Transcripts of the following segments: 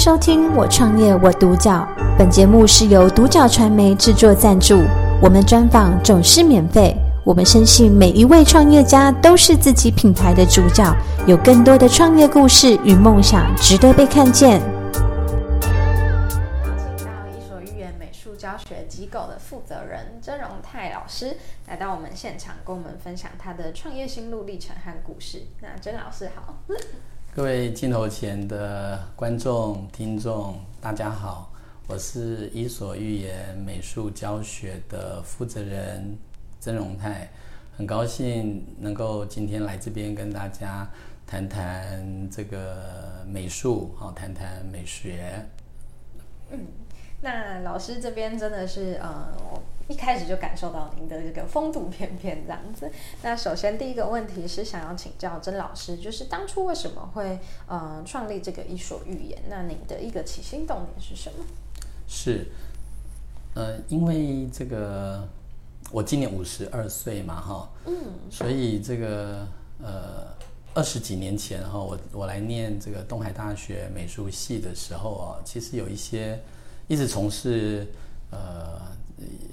收听《我创业我独角》，本节目是由独角传媒制作赞助，我们专访总是免费。我们深信每一位创业家都是自己品牌的主角，有更多的创业故事与梦想值得被看见。请到伊索寓言美术教学机构的负责人曾荣泰老师来到我们现场，跟我们分享他的创业心路历程和故事。那曾老师好。各位镜头前的观众、听众，大家好，我是伊索寓言美术教学的负责人曾荣泰，很高兴能够今天来这边跟大家谈谈这个美术，好，谈谈美学。嗯，那老师这边真的是呃。一开始就感受到您的这个风度翩翩这样子。那首先第一个问题是想要请教曾老师，就是当初为什么会呃创立这个伊索寓言？那您的一个起心动念是什么？是，呃，因为这个我今年五十二岁嘛，哈，嗯，所以这个呃二十几年前哈，我我来念这个东海大学美术系的时候啊，其实有一些一直从事呃。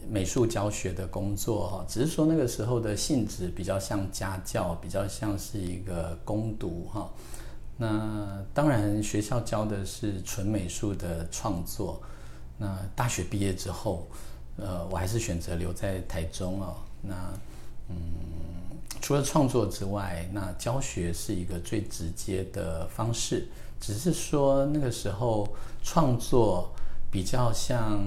美术教学的工作哈，只是说那个时候的性质比较像家教，比较像是一个工读哈。那当然学校教的是纯美术的创作。那大学毕业之后，呃，我还是选择留在台中哦。那嗯，除了创作之外，那教学是一个最直接的方式。只是说那个时候创作比较像。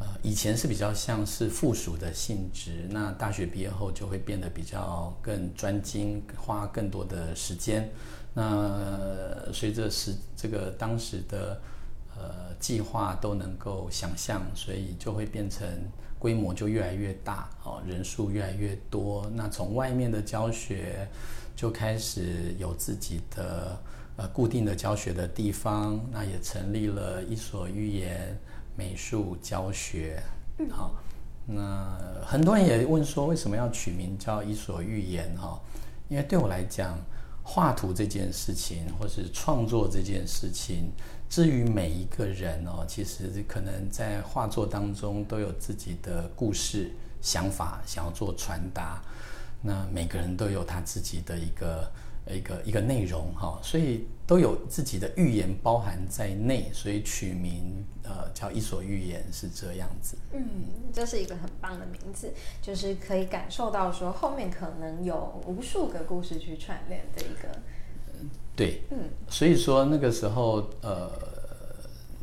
呃，以前是比较像是附属的性质，那大学毕业后就会变得比较更专精，花更多的时间。那随着时这个当时的呃计划都能够想象，所以就会变成规模就越来越大，哦，人数越来越多。那从外面的教学就开始有自己的呃固定的教学的地方，那也成立了伊索寓言。美术教学，嗯好，那很多人也问说，为什么要取名叫伊索寓言？哈，因为对我来讲，画图这件事情，或是创作这件事情，至于每一个人哦，其实可能在画作当中都有自己的故事、想法，想要做传达。那每个人都有他自己的一个。一个一个内容哈，所以都有自己的寓言包含在内，所以取名呃叫伊索寓言是这样子。嗯，这是一个很棒的名字，就是可以感受到说后面可能有无数个故事去串联的一个。对，嗯，所以说那个时候呃，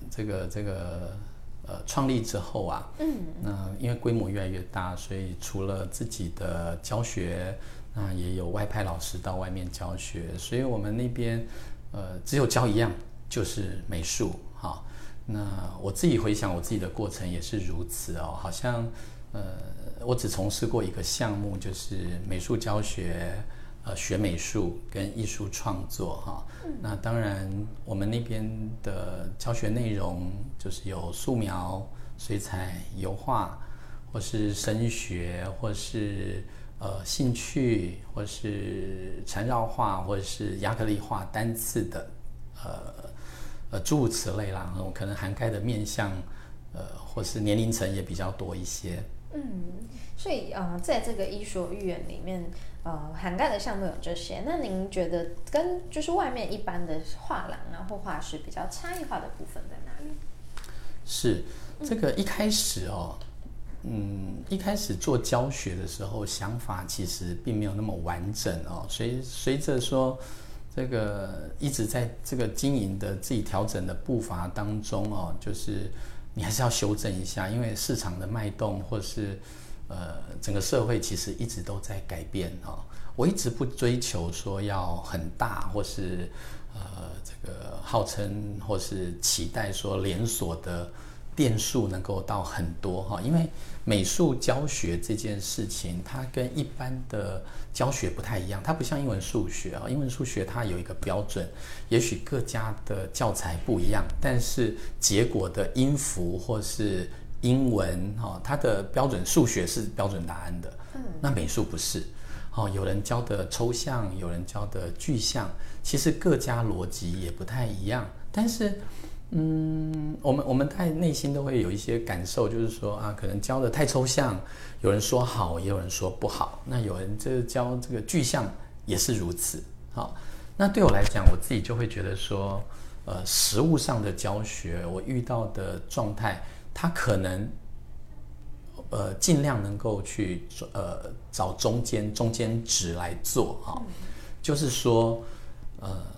这个这个呃创立之后啊，嗯，那因为规模越来越大，所以除了自己的教学。那也有外派老师到外面教学，所以我们那边，呃，只有教一样，就是美术。哈，那我自己回想我自己的过程也是如此哦，好像，呃，我只从事过一个项目，就是美术教学，呃，学美术跟艺术创作。哈，那当然我们那边的教学内容就是有素描、水彩、油画，或是声学，或是。呃，兴趣或是缠绕画，或者是亚克力画单次的，呃呃诸如此类啦，可能涵盖的面向，呃，或是年龄层也比较多一些。嗯，所以呃，在这个伊索寓言里面，呃，涵盖的项目有这些。那您觉得跟就是外面一般的画廊啊或画室比较差异化的部分在哪里？是这个一开始哦。嗯，一开始做教学的时候，想法其实并没有那么完整哦。所以随着说这个一直在这个经营的自己调整的步伐当中哦，就是你还是要修正一下，因为市场的脉动或是呃整个社会其实一直都在改变哦。我一直不追求说要很大，或是呃这个号称或是期待说连锁的。店数能够到很多哈，因为美术教学这件事情，它跟一般的教学不太一样，它不像英文数学啊，英文数学它有一个标准，也许各家的教材不一样，但是结果的音符或是英文哈，它的标准数学是标准答案的，嗯，那美术不是，哦，有人教的抽象，有人教的具象，其实各家逻辑也不太一样，但是。嗯，我们我们在内心都会有一些感受，就是说啊，可能教的太抽象，有人说好，也有人说不好。那有人这教这个具象也是如此。好，那对我来讲，我自己就会觉得说，呃，实物上的教学，我遇到的状态，它可能呃尽量能够去呃找中间中间值来做哈，就是说呃。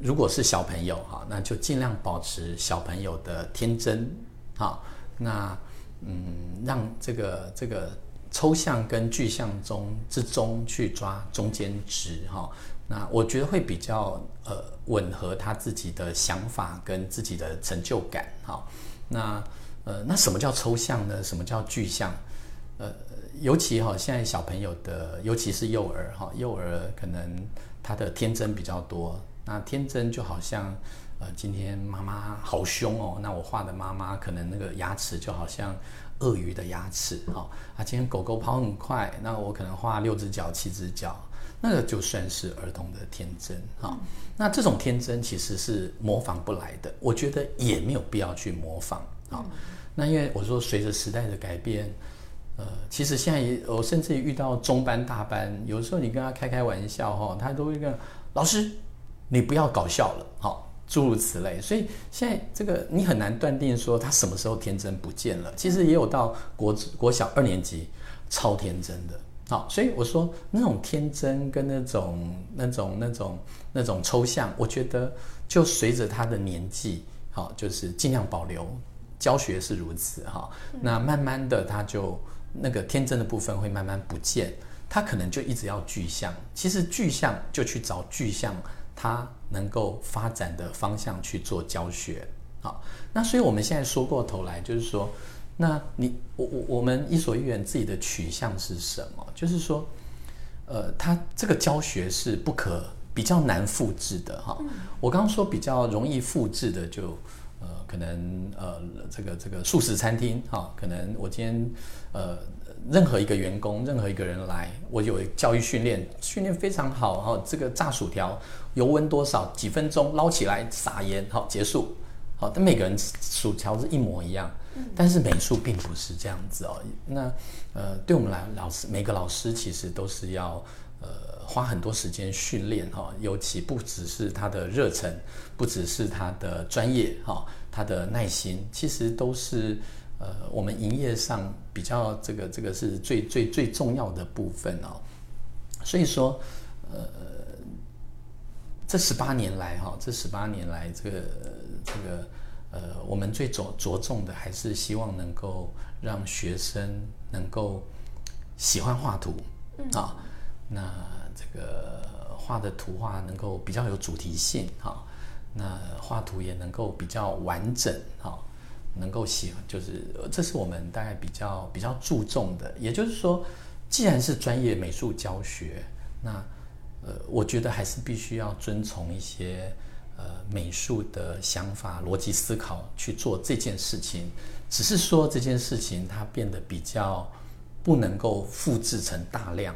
如果是小朋友哈，那就尽量保持小朋友的天真，哈，那嗯，让这个这个抽象跟具象中之中去抓中间值哈，那我觉得会比较呃吻合他自己的想法跟自己的成就感哈。那呃，那什么叫抽象呢？什么叫具象？呃，尤其哈，现在小朋友的，尤其是幼儿哈，幼儿可能他的天真比较多。那天真就好像，呃，今天妈妈好凶哦，那我画的妈妈可能那个牙齿就好像鳄鱼的牙齿，哦，啊，今天狗狗跑很快，那我可能画六只脚、七只脚，那个就算是儿童的天真，哈、哦。那这种天真其实是模仿不来的，我觉得也没有必要去模仿，啊、哦。那因为我说随着时代的改变，呃，其实现在也我甚至遇到中班、大班，有时候你跟他开开玩笑，哈、哦，他都会跟老师。你不要搞笑了，好，诸如此类。所以现在这个你很难断定说他什么时候天真不见了。其实也有到国国小二年级超天真的，好，所以我说那种天真跟那种那种那种那种抽象，我觉得就随着他的年纪，好，就是尽量保留。教学是如此，哈，那慢慢的他就那个天真的部分会慢慢不见，他可能就一直要具象。其实具象就去找具象。他能够发展的方向去做教学，好，那所以我们现在说过头来，就是说，那你我我我们伊索寓言自己的取向是什么？就是说，呃，他这个教学是不可比较难复制的哈。我刚刚说比较容易复制的就，就呃可能呃这个这个素食餐厅哈，可能我今天呃。任何一个员工，任何一个人来，我有教育训练，训练非常好哈。这个炸薯条油温多少？几分钟捞起来撒盐，好结束。好，但每个人薯条是一模一样，但是美术并不是这样子哦。那呃，对我们来老师，每个老师其实都是要呃花很多时间训练哈。尤其不只是他的热忱，不只是他的专业哈，他的耐心，其实都是。呃，我们营业上比较这个这个是最最最重要的部分哦，所以说，呃，这十八年来哈，这十八年来这个这个呃，我们最着着重的还是希望能够让学生能够喜欢画图啊，那这个画的图画能够比较有主题性哈，那画图也能够比较完整哈。能够喜欢，就是这是我们大概比较比较注重的。也就是说，既然是专业美术教学，那呃，我觉得还是必须要遵从一些呃美术的想法、逻辑思考去做这件事情。只是说这件事情它变得比较不能够复制成大量。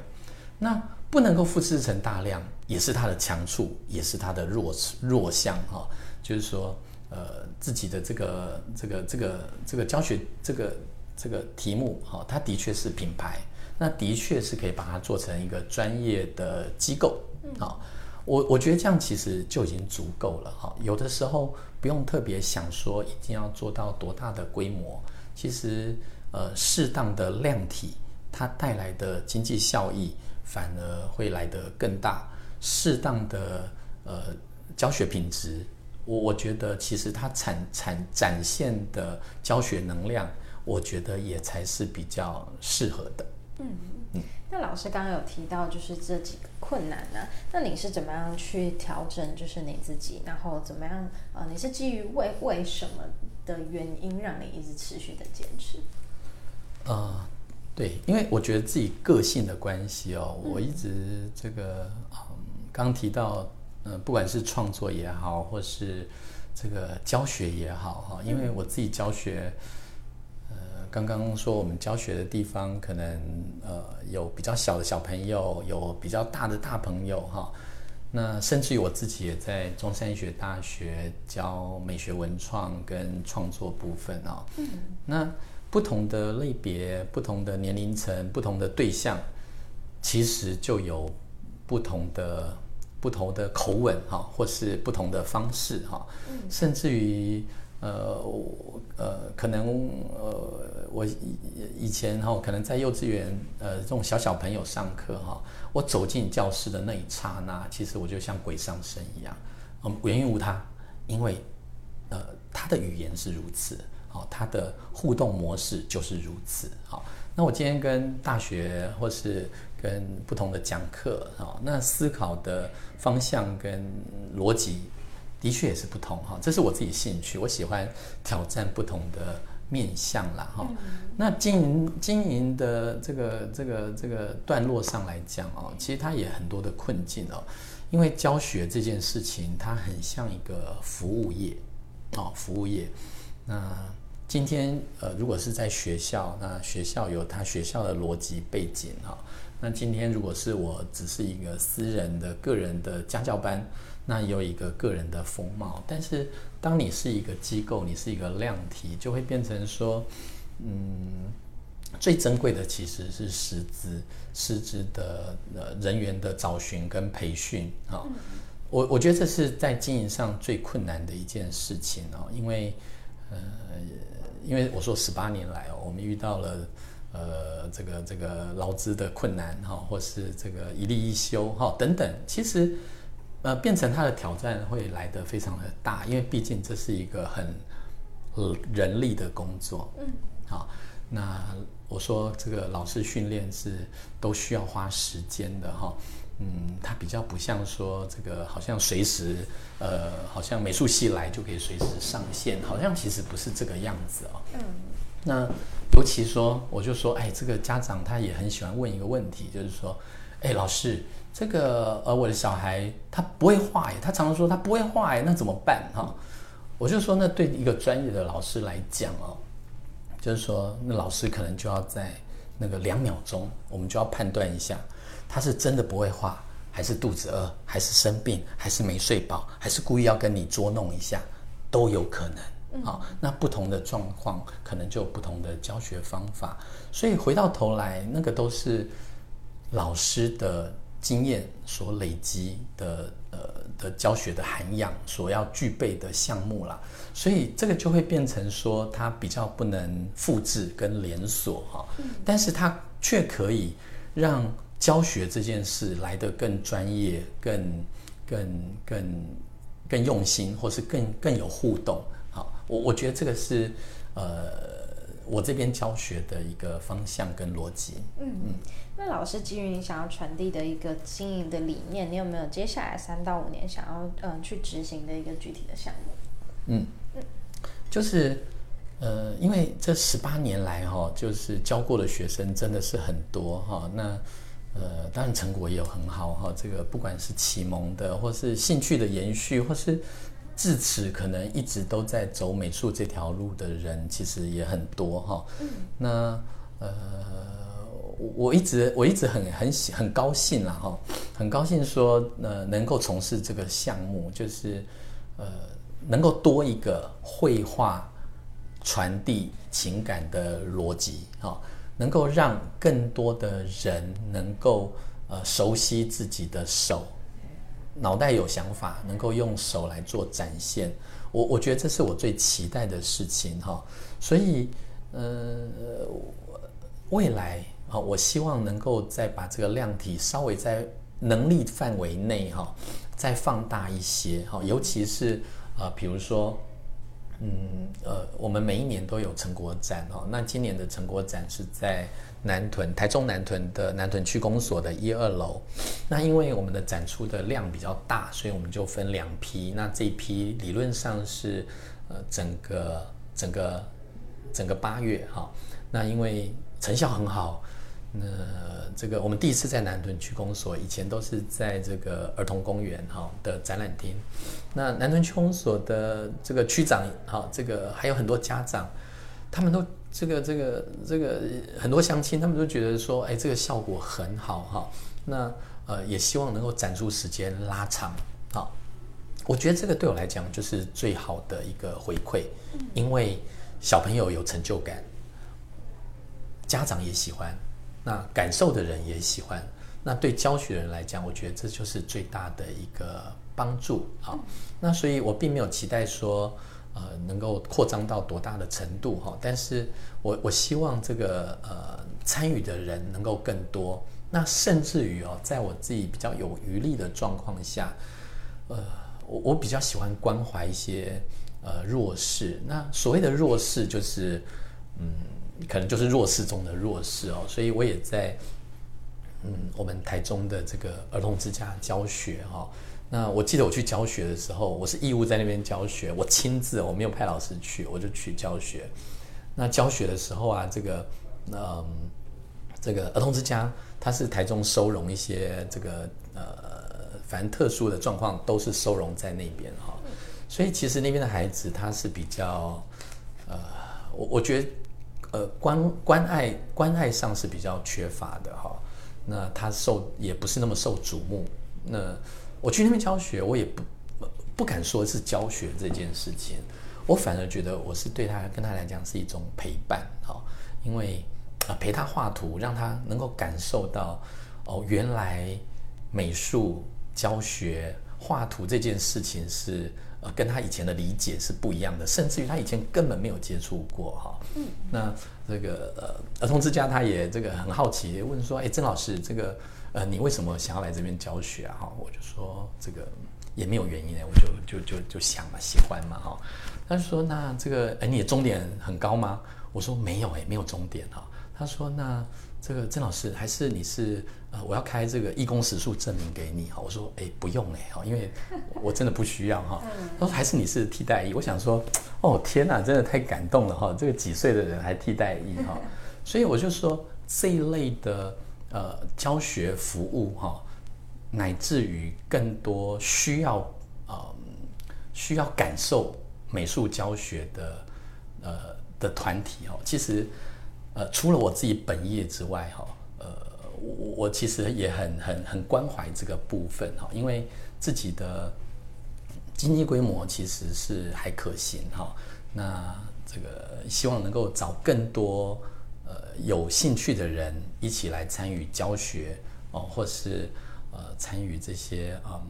那不能够复制成大量，也是它的强处，也是它的弱弱项哈。就是说。呃，自己的这个这个这个这个教学这个这个题目哈、哦，它的确是品牌，那的确是可以把它做成一个专业的机构啊、哦。我我觉得这样其实就已经足够了哈、有的时候不用特别想说一定要做到多大的规模，其实呃适当的量体，它带来的经济效益反而会来得更大。适当的呃教学品质。我我觉得其实它产产展现的教学能量，我觉得也才是比较适合的。嗯嗯。那老师刚刚有提到就是这几个困难呢、啊，那你是怎么样去调整？就是你自己，然后怎么样？呃，你是基于为为什么的原因让你一直持续的坚持？呃，对，因为我觉得自己个性的关系哦，我一直这个嗯，刚提到。嗯，不管是创作也好，或是这个教学也好，哈，因为我自己教学，呃，刚刚说我们教学的地方可能呃有比较小的小朋友，有比较大的大朋友，哈。那甚至于我自己也在中山医学大学教美学文创跟创作部分啊。嗯，那不同的类别、不同的年龄层、不同的对象，其实就有不同的不同的口吻哈，或是不同的方式哈。嗯，甚至于呃我呃，可能呃我以以前哈，可能在幼稚园呃这种小小朋友上课哈。我走进教室的那一刹那，其实我就像鬼上身一样，嗯，原因无他，因为，呃，他的语言是如此，好，他的互动模式就是如此，好，那我今天跟大学或是跟不同的讲课，哈，那思考的方向跟逻辑的确也是不同，哈，这是我自己兴趣，我喜欢挑战不同的。面向啦哈，那经营经营的这个这个这个段落上来讲哦，其实它也很多的困境哦，因为教学这件事情它很像一个服务业哦，服务业。那今天呃，如果是在学校，那学校有他学校的逻辑背景哈。那今天如果是我只是一个私人的个人的家教班。那有一个个人的风貌，但是当你是一个机构，你是一个量体，就会变成说，嗯，最珍贵的其实是师资，师资的呃人员的找寻跟培训啊。我我觉得这是在经营上最困难的一件事情哦，因为呃，因为我说十八年来哦，我们遇到了呃这个这个劳资的困难哈，或是这个一例一休哈等等，其实。呃，变成他的挑战会来得非常的大，因为毕竟这是一个很呃人力的工作。嗯，好，那我说这个老师训练是都需要花时间的哈。嗯，他比较不像说这个好像随时呃，好像美术系来就可以随时上线，好像其实不是这个样子哦。嗯，那尤其说，我就说，哎，这个家长他也很喜欢问一个问题，就是说，哎，老师。这个呃，我的小孩他不会画耶，他常常说他不会画耶，那怎么办哈？我就说，那对一个专业的老师来讲哦，就是说，那老师可能就要在那个两秒钟，我们就要判断一下，他是真的不会画，还是肚子饿，还是生病，还是没睡饱，还是故意要跟你捉弄一下，都有可能。好，那不同的状况可能就有不同的教学方法，所以回到头来，那个都是老师的。经验所累积的呃的教学的涵养所要具备的项目啦，所以这个就会变成说它比较不能复制跟连锁哈，但是它却可以让教学这件事来得更专业、更更更更用心，或是更更有互动。好，我我觉得这个是呃。我这边教学的一个方向跟逻辑，嗯嗯，那老师基于你想要传递的一个经营的理念，你有没有接下来三到五年想要嗯、呃、去执行的一个具体的项目？嗯嗯，就是呃，因为这十八年来哈，就是教过的学生真的是很多哈，那呃，当然成果也有很好哈，这个不管是启蒙的，或是兴趣的延续，或是。至此，可能一直都在走美术这条路的人，其实也很多哈。嗯。那呃，我一直我一直很很喜很高兴啦哈，很高兴说呃能够从事这个项目，就是呃能够多一个绘画传递情感的逻辑哈，能够让更多的人能够呃熟悉自己的手。脑袋有想法，能够用手来做展现，我我觉得这是我最期待的事情哈。所以，呃，未来啊，我希望能够再把这个量体稍微在能力范围内哈，再放大一些哈。尤其是呃，比如说，嗯呃，我们每一年都有成果展哈，那今年的成果展是在。南屯，台中南屯的南屯区公所的一二楼，那因为我们的展出的量比较大，所以我们就分两批。那这一批理论上是呃整个整个整个八月哈。那因为成效很好，那这个我们第一次在南屯区公所，以前都是在这个儿童公园哈的展览厅。那南屯区公所的这个区长哈，这个还有很多家长，他们都。这个这个这个很多乡亲他们都觉得说，哎，这个效果很好哈。那呃，也希望能够展出时间拉长，好，我觉得这个对我来讲就是最好的一个回馈，因为小朋友有成就感，家长也喜欢，那感受的人也喜欢，那对教学人来讲，我觉得这就是最大的一个帮助，好，那所以我并没有期待说，呃，能够扩张到多大的程度哈，但是我我希望这个呃参与的人能够更多。那甚至于哦，在我自己比较有余力的状况下，呃，我我比较喜欢关怀一些呃弱势。那所谓的弱势，就是嗯，可能就是弱势中的弱势哦。所以我也在嗯我们台中的这个儿童之家教学哈、那我记得我去教学的时候，我是义务在那边教学，我亲自我没有派老师去，我就去教学。那教学的时候啊，这个嗯。这个儿童之家，它是台中收容一些这个呃，反正特殊的状况都是收容在那边哈，所以其实那边的孩子他是比较呃，我我觉得呃关关爱关爱上是比较缺乏的哈，那他受也不是那么受瞩目，那我去那边教学，我也不不敢说是教学这件事情，我反而觉得我是对他跟他来讲是一种陪伴哈，因为。啊，陪他画图，让他能够感受到，哦，原来美术教学画图这件事情是呃跟他以前的理解是不一样的，甚至于他以前根本没有接触过哈。嗯，那这个呃儿童之家他也这个很好奇问说，哎，曾老师，这个呃你为什么想要来这边教学啊？哈，我就说这个也没有原因哎，我就就就就想嘛，喜欢嘛哈。他就说那这个哎你的终点很高吗？我说没有哎，没有终点哈。他说：“那这个郑老师，还是你是呃，我要开这个义工时数证明给你哈。”我说：“哎，不用哎哈，因为我真的不需要哈。”他说：“还是你是替代役。”我想说：“哦天哪，真的太感动了哈！这个几岁的人还替代役哈。”所以我就说这一类的呃教学服务哈，乃至于更多需要呃需要感受美术教学的呃的团体哦，其实。呃，除了我自己本业之外，哈，呃，我我其实也很很很关怀这个部分，哈，因为自己的经济规模其实是还可行，哈，那这个希望能够找更多呃有兴趣的人一起来参与教学，哦，或是呃参与这些嗯。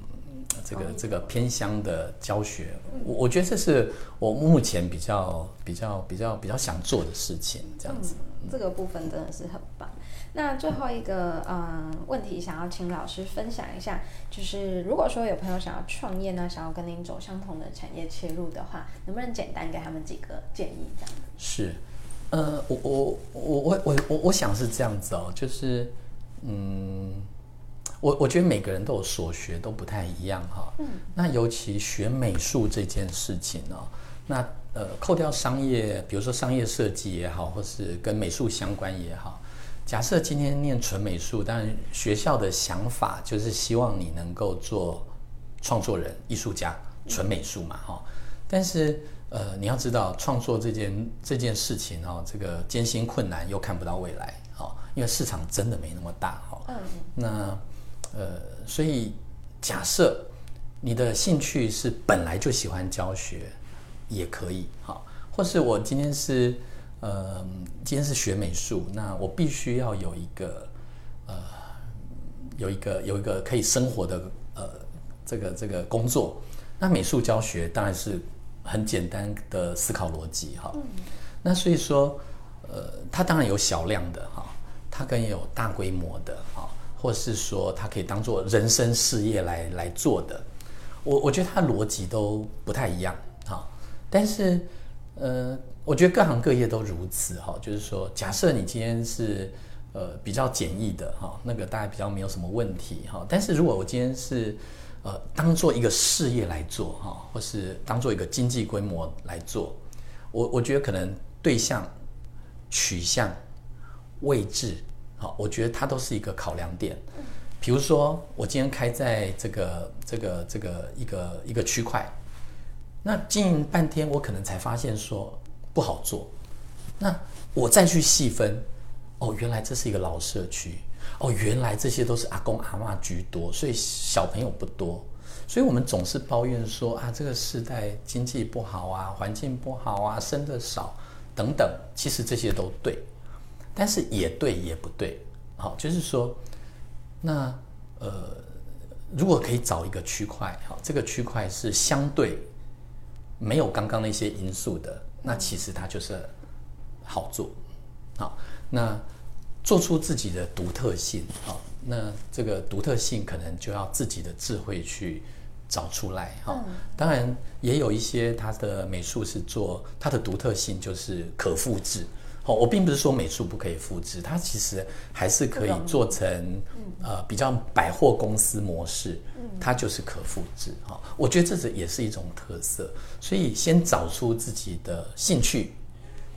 这个这个偏乡的教学，我我觉得这是我目前比较比较比较比较想做的事情，这样子。嗯，这个部分真的是很棒。那最后一个嗯问题，想要请老师分享一下，就是如果说有朋友想要创业呢，想要跟您走相同的产业切入的话，能不能简单给他们几个建议？这样子。是，呃，我我我我我我我想是这样子哦，就是嗯。我我觉得每个人都有所学，都不太一样哈。嗯。那尤其学美术这件事情哦，那呃，扣掉商业，比如说商业设计也好，或是跟美术相关也好。假设今天念纯美术，当然学校的想法就是希望你能够做创作人、艺术家，纯美术嘛哈。但是呃，你要知道创作这件这件事情哦，这个艰辛困难又看不到未来哈，因为市场真的没那么大哈。嗯。那。呃，所以假设你的兴趣是本来就喜欢教学，也可以好，或是我今天是呃，今天是学美术，那我必须要有一个呃，有一个有一个可以生活的呃，这个这个工作，那美术教学当然是很简单的思考逻辑哈，那所以说呃，它当然有小量的哈，它更有大规模的哈。或是说，它可以当做人生事业来来做的，我我觉得他逻辑都不太一样。哈。但是，呃，我觉得各行各业都如此哈。就是说，假设你今天是呃比较简易的哈，那个大家比较没有什么问题哈。但是如果我今天是呃当做一个事业来做哈，或是当做一个经济规模来做，我我觉得可能对象、取向、位置。好，我觉得它都是一个考量点。比如说，我今天开在这个、这个、这个一个一个区块，那经营半天，我可能才发现说不好做。那我再去细分，哦，原来这是一个老社区，哦，原来这些都是阿公阿嬷居多，所以小朋友不多。所以我们总是抱怨说啊，这个时代经济不好啊，环境不好啊，生的少等等。其实这些都对，但是也对也不对。好，就是说，那呃，如果可以找一个区块，好，这个区块是相对没有刚刚那些因素的，那其实它就是好做。好，那做出自己的独特性。好，那这个独特性可能就要自己的智慧去。找出来哈，当然也有一些它的美术是做它的独特性，就是可复制。好，我并不是说美术不可以复制，它其实还是可以做成呃比较百货公司模式，它就是可复制哈。我觉得这是也是一种特色，所以先找出自己的兴趣，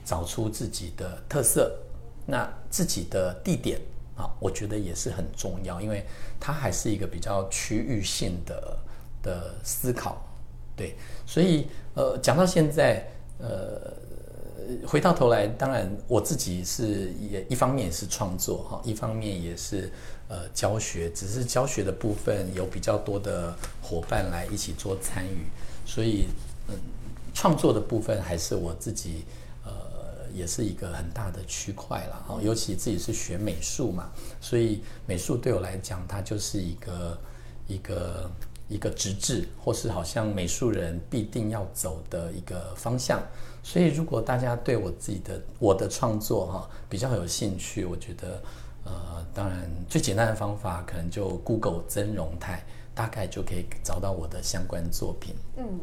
找出自己的特色，那自己的地点啊，我觉得也是很重要，因为它还是一个比较区域性的。的思考，对，所以呃，讲到现在，呃，回到头来，当然我自己是也一方面也是创作哈，一方面也是呃教学，只是教学的部分有比较多的伙伴来一起做参与，所以嗯，创作的部分还是我自己呃，也是一个很大的区块了哈，尤其自己是学美术嘛，所以美术对我来讲，它就是一个一个。一个直至，或是好像美术人必定要走的一个方向，所以如果大家对我自己的我的创作哈比较有兴趣，我觉得呃，当然最简单的方法可能就 Google 曾荣泰，大概就可以找到我的相关作品。嗯，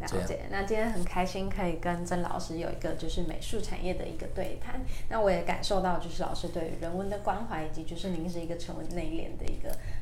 了解。那今天很开心可以跟曾老师有一个就是美术产业的一个对谈，那我也感受到就是老师对于人文的关怀，以及就是您是一个沉稳内敛的一个